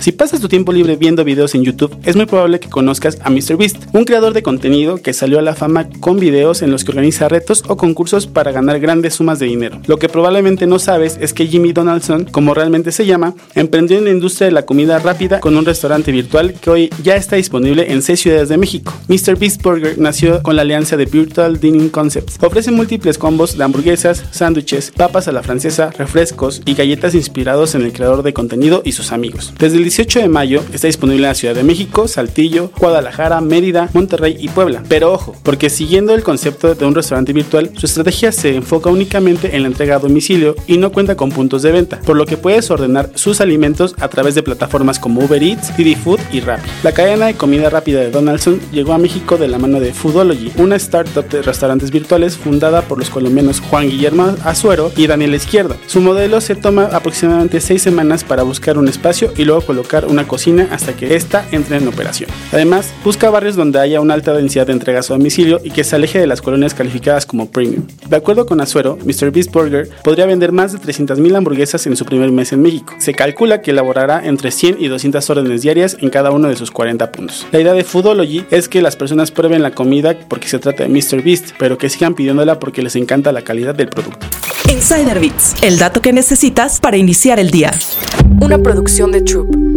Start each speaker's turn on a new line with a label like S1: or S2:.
S1: Si pasas tu tiempo libre viendo videos en YouTube, es muy probable que conozcas a MrBeast, un creador de contenido que salió a la fama con videos en los que organiza retos o concursos para ganar grandes sumas de dinero. Lo que probablemente no sabes es que Jimmy Donaldson, como realmente se llama, emprendió en la industria de la comida rápida con un restaurante virtual que hoy ya está disponible en seis ciudades de México. MrBeast Burger nació con la alianza de Virtual Dining Concepts. Ofrece múltiples combos de hamburguesas, sándwiches, papas a la francesa, refrescos y galletas inspirados en el creador de contenido y sus amigos. Desde el 18 de mayo está disponible en la Ciudad de México, Saltillo, Guadalajara, Mérida, Monterrey y Puebla. Pero ojo, porque siguiendo el concepto de un restaurante virtual, su estrategia se enfoca únicamente en la entrega a domicilio y no cuenta con puntos de venta, por lo que puedes ordenar sus alimentos a través de plataformas como Uber Eats, Didi Food y Rappi. La cadena de comida rápida de Donaldson llegó a México de la mano de Foodology, una startup de restaurantes virtuales fundada por los colombianos Juan Guillermo Azuero y Daniel Izquierdo. Su modelo se toma aproximadamente 6 semanas para buscar un espacio y luego una cocina hasta que ésta entre en operación. Además, busca barrios donde haya una alta densidad de entregas a domicilio y que se aleje de las colonias calificadas como premium. De acuerdo con Azuero, Mr. Beast Burger podría vender más de 300.000 hamburguesas en su primer mes en México. Se calcula que elaborará entre 100 y 200 órdenes diarias en cada uno de sus 40 puntos. La idea de Foodology es que las personas prueben la comida porque se trata de Mr. Beast, pero que sigan pidiéndola porque les encanta la calidad del producto.
S2: Insider Bits, el dato que necesitas para iniciar el día.
S3: Una producción de Troop.